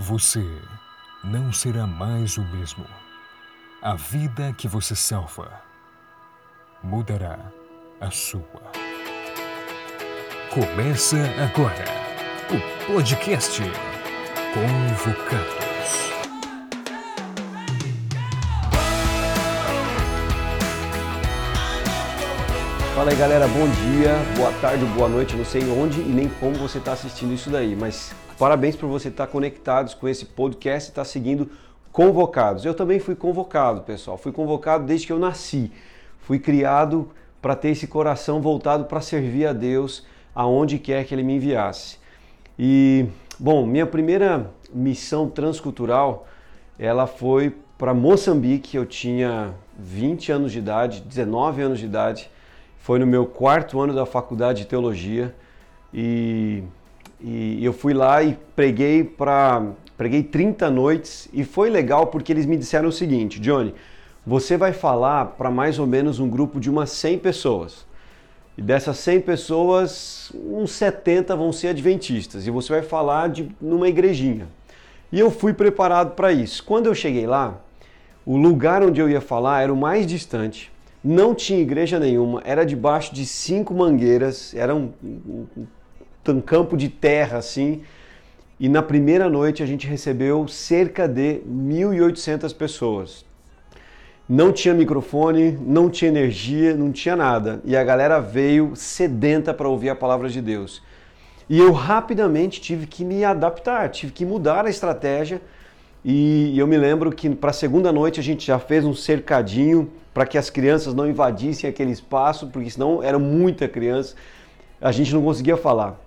Você não será mais o mesmo. A vida que você salva mudará a sua. Começa agora o podcast Convocados. Fala aí galera, bom dia, boa tarde, boa noite, não sei onde e nem como você está assistindo isso daí, mas parabéns por você estar conectados com esse podcast e estar seguindo Convocados. Eu também fui convocado, pessoal, fui convocado desde que eu nasci, fui criado para ter esse coração voltado para servir a Deus aonde quer que Ele me enviasse. E, bom, minha primeira missão transcultural, ela foi para Moçambique, eu tinha 20 anos de idade, 19 anos de idade, foi no meu quarto ano da faculdade de teologia. E, e eu fui lá e preguei para preguei 30 noites e foi legal porque eles me disseram o seguinte, Johnny, você vai falar para mais ou menos um grupo de umas 100 pessoas. E dessas 100 pessoas, uns 70 vão ser adventistas e você vai falar de numa igrejinha. E eu fui preparado para isso. Quando eu cheguei lá, o lugar onde eu ia falar era o mais distante não tinha igreja nenhuma, era debaixo de cinco mangueiras, era um, um, um campo de terra assim. E na primeira noite a gente recebeu cerca de 1.800 pessoas. Não tinha microfone, não tinha energia, não tinha nada. E a galera veio sedenta para ouvir a palavra de Deus. E eu rapidamente tive que me adaptar, tive que mudar a estratégia. E eu me lembro que para a segunda noite a gente já fez um cercadinho para que as crianças não invadissem aquele espaço, porque senão era muita criança, a gente não conseguia falar.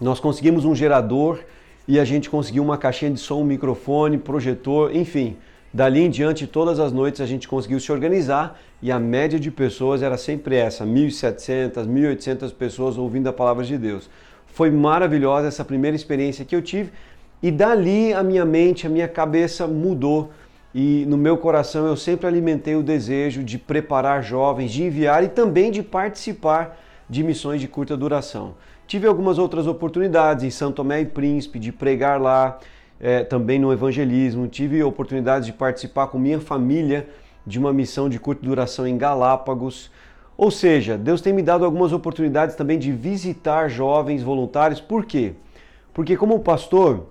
Nós conseguimos um gerador e a gente conseguiu uma caixinha de som, um microfone, projetor, enfim. Dali em diante, todas as noites a gente conseguiu se organizar e a média de pessoas era sempre essa: 1.700, 1.800 pessoas ouvindo a palavra de Deus. Foi maravilhosa essa primeira experiência que eu tive e dali a minha mente, a minha cabeça mudou e no meu coração eu sempre alimentei o desejo de preparar jovens, de enviar e também de participar de missões de curta duração. Tive algumas outras oportunidades em São Tomé e Príncipe, de pregar lá, é, também no evangelismo. Tive oportunidades de participar com minha família de uma missão de curta duração em Galápagos. Ou seja, Deus tem me dado algumas oportunidades também de visitar jovens voluntários. Por quê? Porque, como pastor,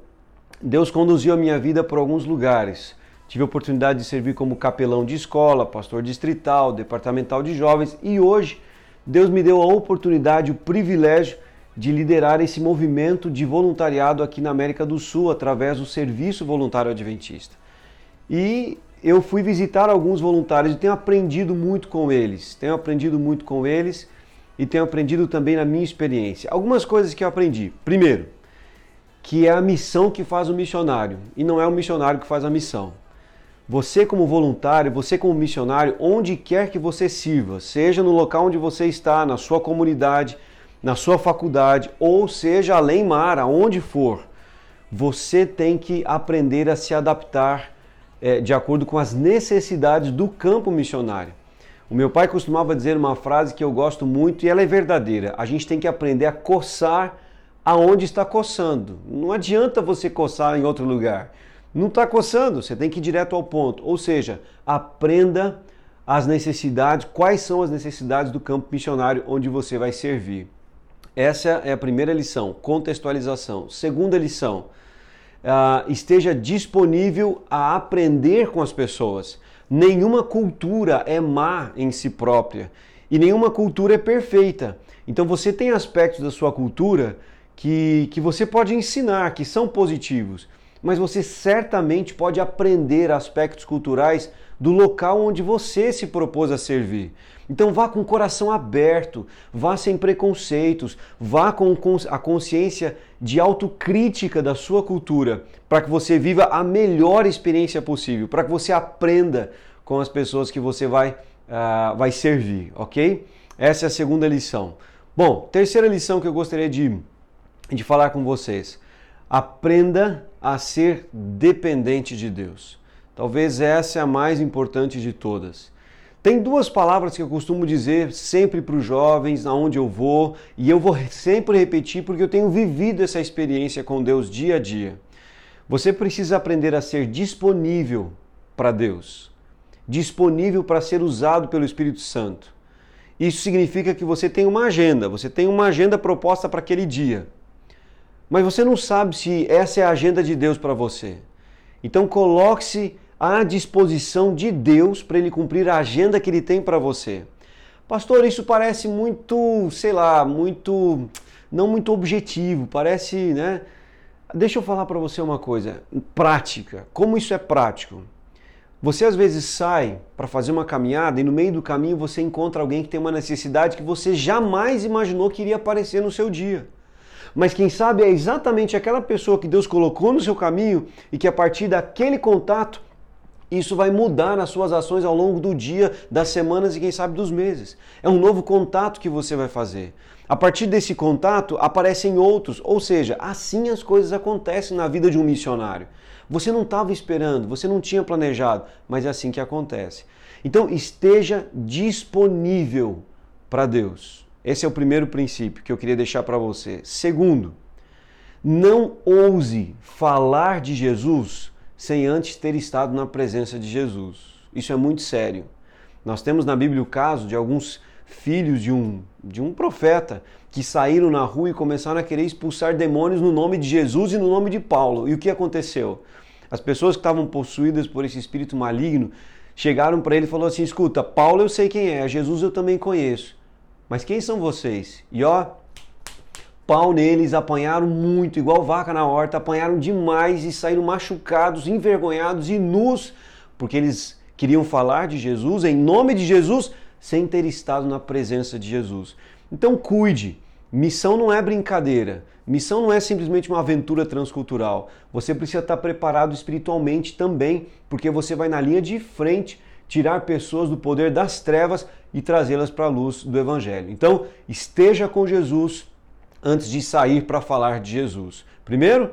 Deus conduziu a minha vida por alguns lugares. Tive a oportunidade de servir como capelão de escola, pastor distrital, departamental de jovens e hoje Deus me deu a oportunidade, o privilégio de liderar esse movimento de voluntariado aqui na América do Sul através do Serviço Voluntário Adventista. E eu fui visitar alguns voluntários e tenho aprendido muito com eles. Tenho aprendido muito com eles e tenho aprendido também na minha experiência. Algumas coisas que eu aprendi. Primeiro, que é a missão que faz o missionário e não é o missionário que faz a missão. Você, como voluntário, você, como missionário, onde quer que você sirva, seja no local onde você está, na sua comunidade, na sua faculdade, ou seja além mar, aonde for, você tem que aprender a se adaptar é, de acordo com as necessidades do campo missionário. O meu pai costumava dizer uma frase que eu gosto muito e ela é verdadeira: a gente tem que aprender a coçar aonde está coçando. Não adianta você coçar em outro lugar não está coçando, você tem que ir direto ao ponto. Ou seja, aprenda as necessidades, quais são as necessidades do campo missionário onde você vai servir. Essa é a primeira lição, contextualização. Segunda lição, uh, esteja disponível a aprender com as pessoas. Nenhuma cultura é má em si própria e nenhuma cultura é perfeita. Então você tem aspectos da sua cultura que, que você pode ensinar, que são positivos mas você certamente pode aprender aspectos culturais do local onde você se propôs a servir. Então vá com o coração aberto, vá sem preconceitos, vá com a consciência de autocrítica da sua cultura, para que você viva a melhor experiência possível, para que você aprenda com as pessoas que você vai, uh, vai servir, ok? Essa é a segunda lição. Bom, terceira lição que eu gostaria de, de falar com vocês. Aprenda a ser dependente de Deus. Talvez essa é a mais importante de todas. Tem duas palavras que eu costumo dizer sempre para os jovens, aonde eu vou, e eu vou sempre repetir porque eu tenho vivido essa experiência com Deus dia a dia. Você precisa aprender a ser disponível para Deus, disponível para ser usado pelo Espírito Santo. Isso significa que você tem uma agenda, você tem uma agenda proposta para aquele dia. Mas você não sabe se essa é a agenda de Deus para você. Então coloque-se à disposição de Deus para ele cumprir a agenda que ele tem para você. Pastor, isso parece muito, sei lá, muito não muito objetivo, parece, né? Deixa eu falar para você uma coisa, prática. Como isso é prático? Você às vezes sai para fazer uma caminhada e no meio do caminho você encontra alguém que tem uma necessidade que você jamais imaginou que iria aparecer no seu dia. Mas quem sabe é exatamente aquela pessoa que Deus colocou no seu caminho e que a partir daquele contato isso vai mudar as suas ações ao longo do dia, das semanas e quem sabe dos meses. É um novo contato que você vai fazer. A partir desse contato aparecem outros, ou seja, assim as coisas acontecem na vida de um missionário. Você não estava esperando, você não tinha planejado, mas é assim que acontece. Então esteja disponível para Deus. Esse é o primeiro princípio que eu queria deixar para você. Segundo, não ouse falar de Jesus sem antes ter estado na presença de Jesus. Isso é muito sério. Nós temos na Bíblia o caso de alguns filhos de um, de um profeta que saíram na rua e começaram a querer expulsar demônios no nome de Jesus e no nome de Paulo. E o que aconteceu? As pessoas que estavam possuídas por esse espírito maligno chegaram para ele e falaram assim: escuta, Paulo eu sei quem é, Jesus eu também conheço. Mas quem são vocês? E ó, pau neles, apanharam muito, igual vaca na horta, apanharam demais e saíram machucados, envergonhados e nus, porque eles queriam falar de Jesus, em nome de Jesus, sem ter estado na presença de Jesus. Então cuide. Missão não é brincadeira. Missão não é simplesmente uma aventura transcultural. Você precisa estar preparado espiritualmente também, porque você vai na linha de frente tirar pessoas do poder das trevas e trazê-las para a luz do Evangelho. Então, esteja com Jesus, antes de sair para falar de Jesus. Primeiro,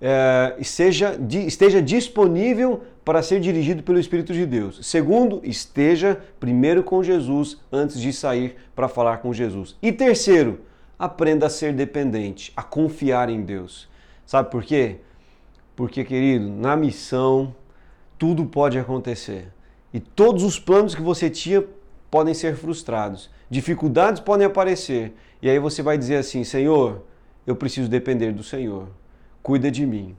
é, esteja, esteja disponível para ser dirigido pelo Espírito de Deus. Segundo, esteja primeiro com Jesus antes de sair para falar com Jesus. E terceiro, aprenda a ser dependente, a confiar em Deus. Sabe por quê? Porque, querido, na missão tudo pode acontecer. E todos os planos que você tinha podem ser frustrados. Dificuldades podem aparecer. E aí você vai dizer assim: Senhor, eu preciso depender do Senhor. Cuida de mim.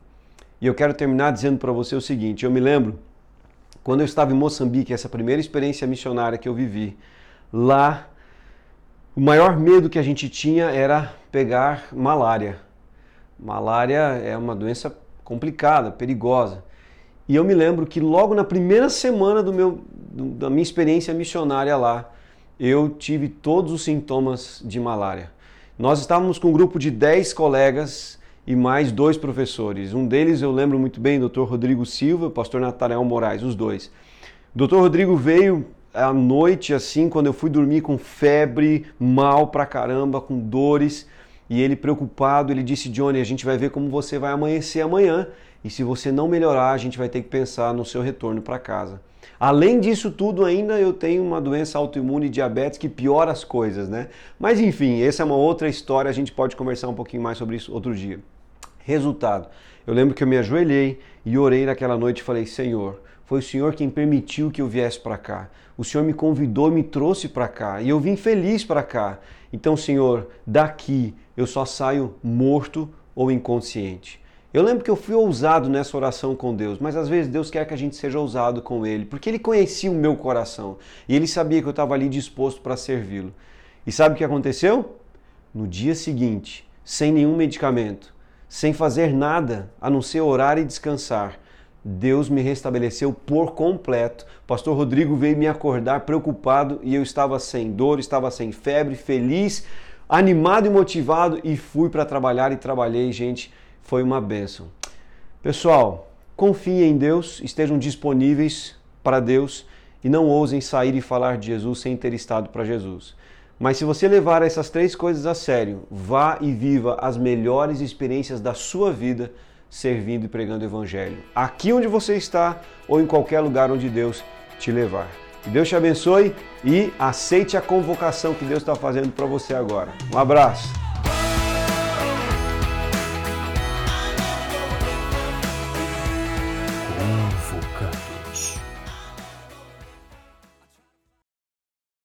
E eu quero terminar dizendo para você o seguinte: eu me lembro quando eu estava em Moçambique, essa primeira experiência missionária que eu vivi. Lá, o maior medo que a gente tinha era pegar malária. Malária é uma doença complicada, perigosa. E eu me lembro que logo na primeira semana do meu, da minha experiência missionária lá, eu tive todos os sintomas de malária. Nós estávamos com um grupo de 10 colegas e mais dois professores. Um deles eu lembro muito bem, Dr. Rodrigo Silva, pastor Natanael Moraes, os dois. O Dr. Rodrigo veio à noite, assim, quando eu fui dormir com febre, mal pra caramba, com dores, e ele preocupado, ele disse: Johnny, a gente vai ver como você vai amanhecer amanhã, e se você não melhorar, a gente vai ter que pensar no seu retorno para casa. Além disso tudo, ainda eu tenho uma doença autoimune diabetes que piora as coisas, né? Mas enfim, essa é uma outra história, a gente pode conversar um pouquinho mais sobre isso outro dia. Resultado, eu lembro que eu me ajoelhei e orei naquela noite e falei: Senhor, foi o Senhor quem permitiu que eu viesse para cá. O Senhor me convidou, me trouxe para cá e eu vim feliz para cá. Então, Senhor, daqui eu só saio morto ou inconsciente. Eu lembro que eu fui ousado nessa oração com Deus, mas às vezes Deus quer que a gente seja ousado com Ele, porque Ele conhecia o meu coração e Ele sabia que eu estava ali disposto para servi-lo. E sabe o que aconteceu? No dia seguinte, sem nenhum medicamento, sem fazer nada a não ser orar e descansar, Deus me restabeleceu por completo. Pastor Rodrigo veio me acordar preocupado e eu estava sem dor, estava sem febre, feliz, animado e motivado e fui para trabalhar e trabalhei, gente foi uma bênção. Pessoal, confiem em Deus, estejam disponíveis para Deus e não ousem sair e falar de Jesus sem ter estado para Jesus. Mas se você levar essas três coisas a sério, vá e viva as melhores experiências da sua vida servindo e pregando o Evangelho. Aqui onde você está ou em qualquer lugar onde Deus te levar. Que Deus te abençoe e aceite a convocação que Deus está fazendo para você agora. Um abraço.